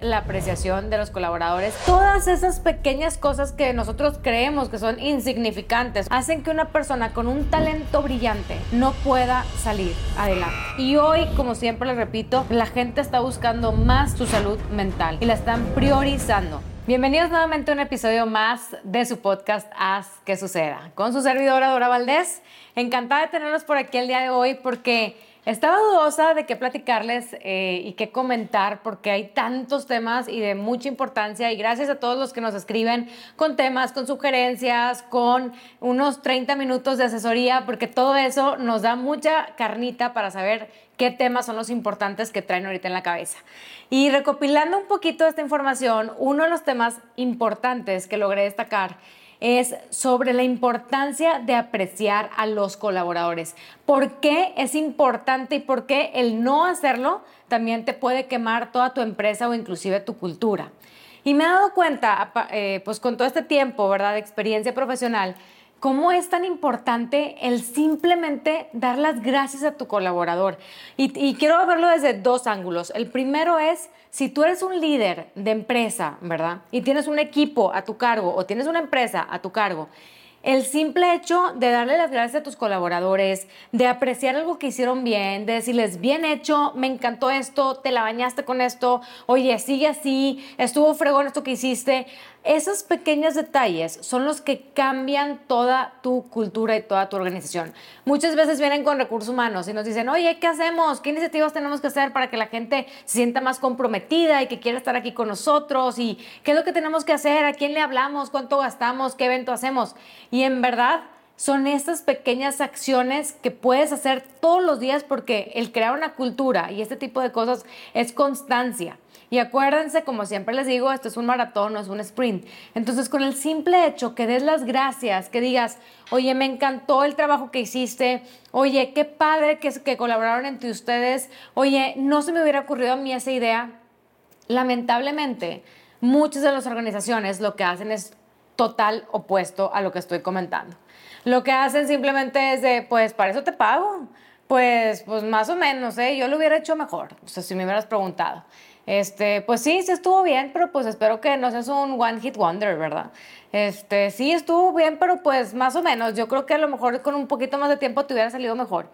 la apreciación de los colaboradores. Todas esas pequeñas cosas que nosotros creemos que son insignificantes hacen que una persona con un talento brillante no pueda salir adelante. Y hoy, como siempre les repito, la gente está buscando más su salud mental y la están priorizando. Bienvenidos nuevamente a un episodio más de su podcast Haz que suceda. Con su servidora Dora Valdés. Encantada de tenerlos por aquí el día de hoy porque estaba dudosa de qué platicarles eh, y qué comentar porque hay tantos temas y de mucha importancia y gracias a todos los que nos escriben con temas, con sugerencias, con unos 30 minutos de asesoría porque todo eso nos da mucha carnita para saber qué temas son los importantes que traen ahorita en la cabeza. Y recopilando un poquito esta información, uno de los temas importantes que logré destacar es sobre la importancia de apreciar a los colaboradores. ¿Por qué es importante y por qué el no hacerlo también te puede quemar toda tu empresa o inclusive tu cultura? Y me he dado cuenta, eh, pues con todo este tiempo, ¿verdad?, de experiencia profesional, cómo es tan importante el simplemente dar las gracias a tu colaborador. Y, quiero verlo desde dos ángulos. El primero es, si tú eres un líder de empresa, ¿verdad? Y tienes un equipo a tu cargo o tienes una empresa a tu cargo el simple hecho de darle las gracias a tus colaboradores, de apreciar algo que hicieron bien, de decirles, bien hecho, me encantó esto, te la bañaste con esto, oye, sigue así, estuvo fregón esto que hiciste. Esos pequeños detalles son los que cambian toda tu cultura y toda tu organización. Muchas veces vienen con recursos humanos y nos dicen, oye, ¿qué hacemos? ¿Qué iniciativas tenemos que hacer para que la gente se sienta más comprometida y que quiera estar aquí con nosotros? ¿Y qué es lo que tenemos que hacer? ¿A quién le hablamos? ¿Cuánto gastamos? ¿Qué evento hacemos? Y en verdad son estas pequeñas acciones que puedes hacer todos los días porque el crear una cultura y este tipo de cosas es constancia. Y acuérdense, como siempre les digo, esto es un maratón, no es un sprint. Entonces, con el simple hecho que des las gracias, que digas, oye, me encantó el trabajo que hiciste, oye, qué padre que, que colaboraron entre ustedes, oye, no se me hubiera ocurrido a mí esa idea. Lamentablemente, muchas de las organizaciones lo que hacen es total opuesto a lo que estoy comentando. Lo que hacen simplemente es de, pues para eso te pago. Pues, pues más o menos, ¿eh? Yo lo hubiera hecho mejor, o si me hubieras preguntado. Este, pues sí, sí estuvo bien, pero pues espero que no seas un one hit wonder, ¿verdad? Este, sí estuvo bien, pero pues más o menos. Yo creo que a lo mejor con un poquito más de tiempo te hubiera salido mejor.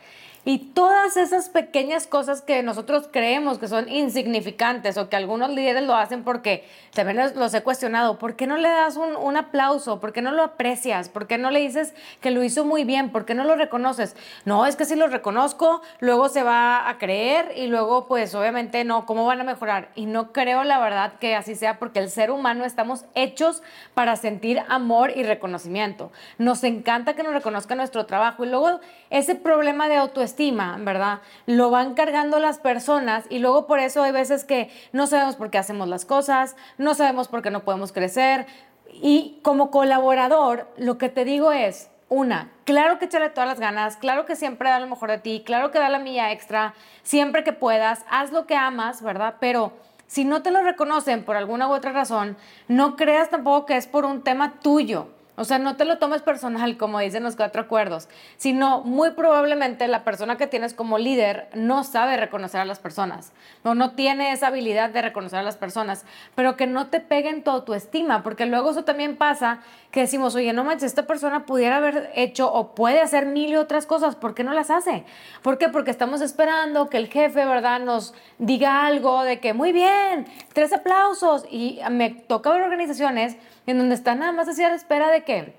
Y todas esas pequeñas cosas que nosotros creemos que son insignificantes o que algunos líderes lo hacen porque también los he cuestionado, ¿por qué no le das un, un, aplauso? ¿Por qué no lo aprecias? ¿Por qué no le dices que lo hizo muy bien? ¿Por qué no lo reconoces? No, es que si lo reconozco, luego se va a creer y luego pues obviamente no, ¿cómo van a mejorar? Y no creo la verdad que así sea porque el ser humano estamos hechos para sentir amor y reconocimiento. Nos encanta que nos reconozca nuestro trabajo y luego ese problema de autoestima ¿verdad? Lo van cargando las personas y luego por eso hay veces que no sabemos por qué hacemos las cosas, no sabemos por qué no podemos crecer. Y como colaborador, lo que te digo es, una, claro que échale todas las ganas, claro que siempre da lo mejor de ti, claro que da la milla extra, siempre que puedas, haz lo que amas, ¿verdad? Pero si no te lo reconocen por alguna u otra razón, no creas tampoco que es por un tema tuyo. O sea, no te lo tomes personal, como dicen los cuatro acuerdos, sino muy probablemente la persona que tienes como líder no sabe reconocer a las personas, o no tiene esa habilidad de reconocer a las personas, pero que no te peguen tu autoestima, porque luego eso también pasa que decimos, oye, no manches, esta persona pudiera haber hecho o puede hacer mil y otras cosas, ¿por qué no las hace? ¿Por qué? Porque estamos esperando que el jefe, ¿verdad?, nos diga algo de que, muy bien, tres aplausos, y me toca ver organizaciones en donde están nada más así a la espera de que,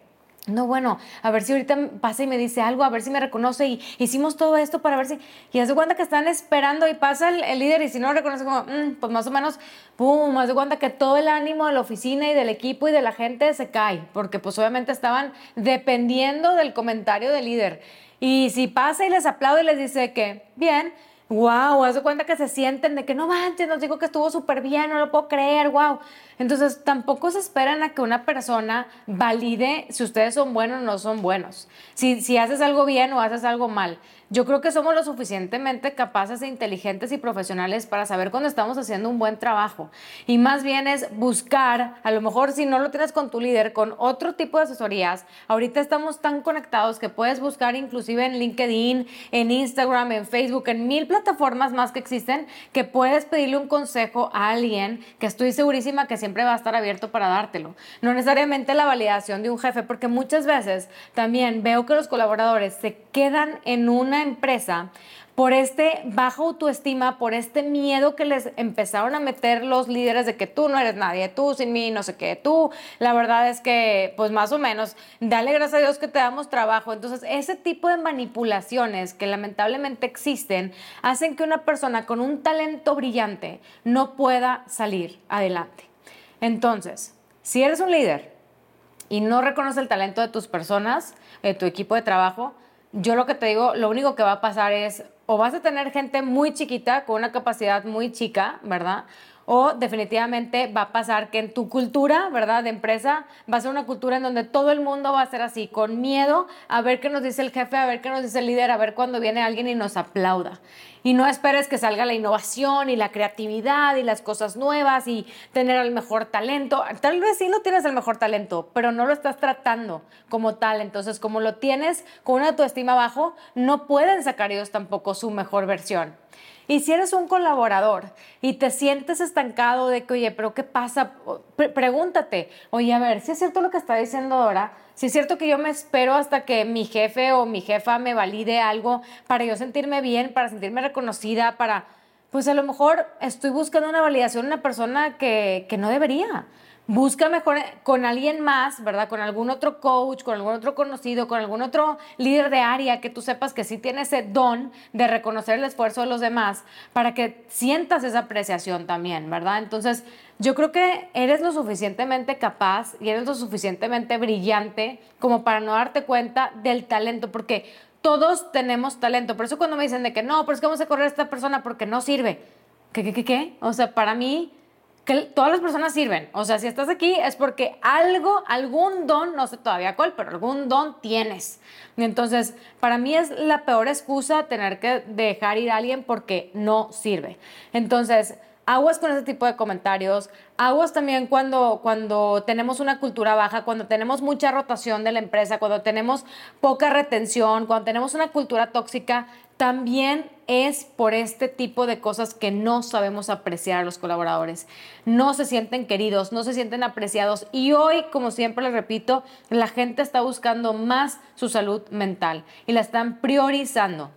no, bueno, a ver si ahorita pasa y me dice algo, a ver si me reconoce y hicimos todo esto para ver si... Y hace cuenta que están esperando y pasa el, líder y si no lo reconoce como, mm, pues más o menos, pum, hace cuenta que todo el ánimo de la oficina y del equipo y de la gente se cae, porque pues obviamente estaban dependiendo del comentario del líder. Y si pasa y les aplaude y les dice que, bien, wow, haz de cuenta que se sienten de que no manches, nos digo que estuvo súper bien, no lo puedo creer, wow. Entonces tampoco se esperan a que una persona valide si ustedes son buenos o no son buenos, si, si haces algo bien o haces algo mal. Yo creo que somos lo suficientemente capaces e inteligentes y profesionales para saber cuando estamos haciendo un buen trabajo. Y más bien es buscar, a lo mejor si no lo tienes con tu líder, con otro tipo de asesorías. Ahorita estamos tan conectados que puedes buscar inclusive en LinkedIn, en Instagram, en Facebook, en mil plataformas más que existen, que puedes pedirle un consejo a alguien que estoy segurísima que siempre va a estar abierto para dártelo. No necesariamente la validación de un jefe, porque muchas veces también veo que los colaboradores se quedan en una empresa por este bajo autoestima, por este miedo que les empezaron a meter los líderes de que tú no eres nadie, tú sin mí, no sé qué, tú, la verdad es que, pues más o menos, dale gracias a Dios que te damos trabajo. Entonces, ese tipo de manipulaciones que lamentablemente existen hacen que una persona con un talento brillante no pueda salir adelante. Entonces, si eres un líder y no reconoces el talento de tus personas, de tu equipo de trabajo, yo lo que te digo, lo único que va a pasar es, o vas a tener gente muy chiquita, con una capacidad muy chica, ¿verdad? O definitivamente va a pasar que en tu cultura, ¿verdad? De empresa, va a ser una cultura en donde todo el mundo va a ser así, con miedo a ver qué nos dice el jefe, a ver qué nos dice el líder, a ver cuando viene alguien y nos aplauda. Y no esperes que salga la innovación y la creatividad y las cosas nuevas y tener el mejor talento. Tal vez sí no tienes el mejor talento, pero no lo estás tratando como tal. Entonces, como lo tienes con una autoestima bajo, no pueden sacar ellos tampoco su mejor versión. Y si eres un colaborador y te sientes estancado de que, oye, pero ¿qué pasa? pregúntate, oye, a ver, si es cierto lo que está diciendo Dora, si es cierto que yo me espero hasta que mi jefe o mi jefa me valide algo para yo sentirme bien, para sentirme reconocida, para, pues a lo mejor estoy buscando una validación en una persona que, que no debería busca mejor con alguien más, ¿verdad? Con algún otro coach, con algún otro conocido, con algún otro líder de área que tú sepas que sí tiene ese don de reconocer el esfuerzo de los demás para que sientas esa apreciación también, ¿verdad? Entonces, yo creo que eres lo suficientemente capaz y eres lo suficientemente brillante como para no darte cuenta del talento, porque todos tenemos talento. Por eso cuando me dicen de que no, pero es que vamos a correr a esta persona porque no sirve. ¿Qué, qué, qué, qué? O sea, para mí que todas las personas sirven. O sea, si estás aquí es porque algo, algún don, no sé todavía cuál, pero algún don tienes. Entonces, para mí es la peor excusa tener que dejar ir a alguien porque no sirve. Entonces, aguas con ese tipo de comentarios, aguas también cuando, cuando tenemos una cultura baja, cuando tenemos mucha rotación de la empresa, cuando tenemos poca retención, cuando tenemos una cultura tóxica, también es por este tipo de cosas que no sabemos apreciar a los colaboradores. No se sienten queridos, no se sienten apreciados y hoy, como siempre les repito, la gente está buscando más su salud mental y la están priorizando.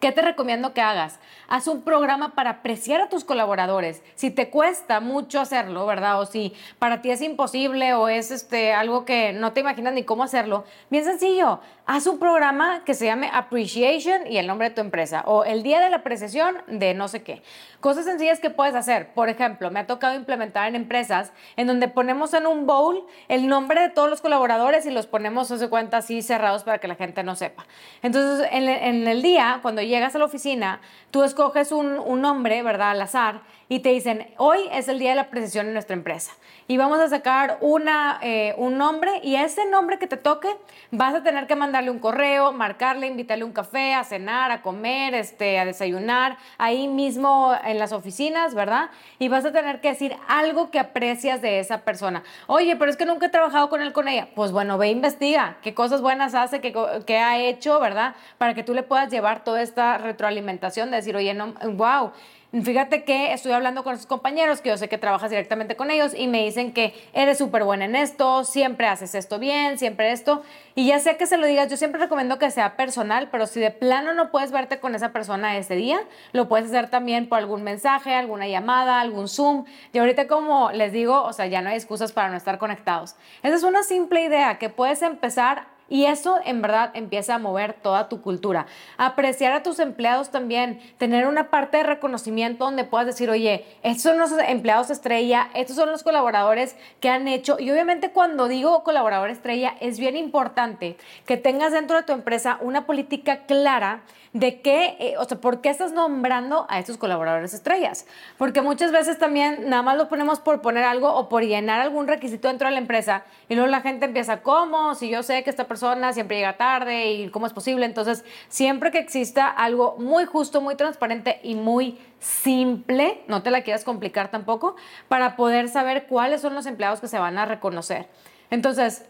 ¿Qué te recomiendo que hagas? Haz un programa para apreciar a tus colaboradores. Si te cuesta mucho hacerlo, ¿verdad? O si para ti es imposible o es este, algo que no te imaginas ni cómo hacerlo, bien sencillo. Haz un programa que se llame Appreciation y el nombre de tu empresa o el día de la apreciación de no sé qué. Cosas sencillas que puedes hacer. Por ejemplo, me ha tocado implementar en empresas en donde ponemos en un bowl el nombre de todos los colaboradores y los ponemos, se cuenta, así cerrados para que la gente no sepa. Entonces, en, en el día, cuando llegas a la oficina, tú escoges un, un nombre, ¿verdad? Al azar y te dicen, hoy es el día de la precisión en nuestra empresa y vamos a sacar una, eh, un nombre y ese nombre que te toque vas a tener que mandarle un correo, marcarle, invitarle un café, a cenar, a comer, este, a desayunar, ahí mismo en las oficinas, ¿verdad? Y vas a tener que decir algo que aprecias de esa persona. Oye, pero es que nunca he trabajado con él, con ella. Pues bueno, ve, investiga qué cosas buenas hace, qué, qué ha hecho, ¿verdad? Para que tú le puedas llevar toda esta retroalimentación de decir, oye, no, wow Fíjate que estoy hablando con sus compañeros, que yo sé que trabajas directamente con ellos, y me dicen que eres súper buena en esto, siempre haces esto bien, siempre esto. Y ya sea que se lo digas, yo siempre recomiendo que sea personal, pero si de plano no puedes verte con esa persona ese día, lo puedes hacer también por algún mensaje, alguna llamada, algún Zoom. Y ahorita, como les digo, o sea, ya no hay excusas para no estar conectados. Esa es una simple idea que puedes empezar y eso en verdad empieza a mover toda tu cultura. Apreciar a tus empleados también, tener una parte de reconocimiento donde puedas decir, oye, estos son los empleados estrella, estos son los colaboradores que han hecho. Y obviamente cuando digo colaborador estrella, es bien importante que tengas dentro de tu empresa una política clara de qué, eh, o sea, por qué estás nombrando a estos colaboradores estrellas. Porque muchas veces también nada más lo ponemos por poner algo o por llenar algún requisito dentro de la empresa y luego la gente empieza, ¿cómo? Si yo sé que esta persona siempre llega tarde y cómo es posible. Entonces, siempre que exista algo muy justo, muy transparente y muy simple, no te la quieras complicar tampoco, para poder saber cuáles son los empleados que se van a reconocer. Entonces,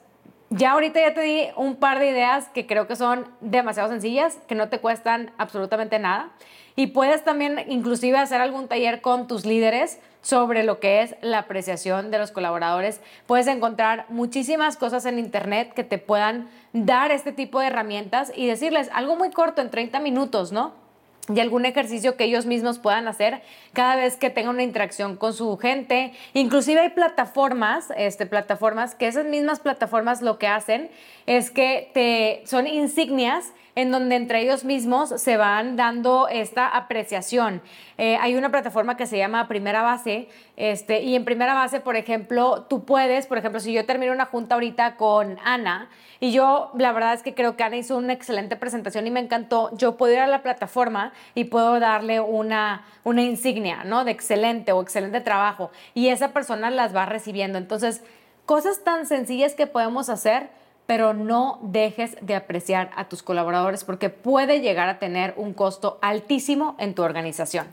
ya ahorita ya te di un par de ideas que creo que son demasiado sencillas, que no te cuestan absolutamente nada. Y puedes también inclusive hacer algún taller con tus líderes sobre lo que es la apreciación de los colaboradores. Puedes encontrar muchísimas cosas en internet que te puedan dar este tipo de herramientas y decirles algo muy corto en 30 minutos, ¿no? y algún ejercicio que ellos mismos puedan hacer cada vez que tengan una interacción con su gente. Inclusive hay plataformas, este, plataformas que esas mismas plataformas lo que hacen es que te son insignias en donde entre ellos mismos se van dando esta apreciación. Eh, hay una plataforma que se llama Primera Base, este, y en Primera Base, por ejemplo, tú puedes, por ejemplo, si yo termino una junta ahorita con Ana, y yo la verdad es que creo que Ana hizo una excelente presentación y me encantó, yo puedo ir a la plataforma y puedo darle una, una insignia, ¿no? De excelente o excelente trabajo, y esa persona las va recibiendo. Entonces, cosas tan sencillas que podemos hacer pero no dejes de apreciar a tus colaboradores porque puede llegar a tener un costo altísimo en tu organización.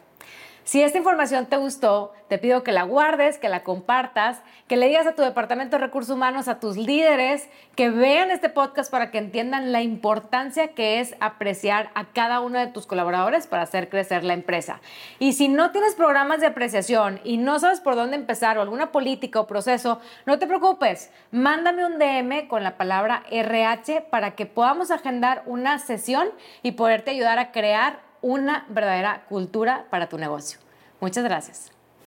Si esta información te gustó, te pido que la guardes, que la compartas, que le digas a tu departamento de recursos humanos, a tus líderes, que vean este podcast para que entiendan la importancia que es apreciar a cada uno de tus colaboradores para hacer crecer la empresa. Y si no tienes programas de apreciación y no sabes por dónde empezar o alguna política o proceso, no te preocupes, mándame un DM con la palabra RH para que podamos agendar una sesión y poderte ayudar a crear una verdadera cultura para tu negocio. Muchas gracias.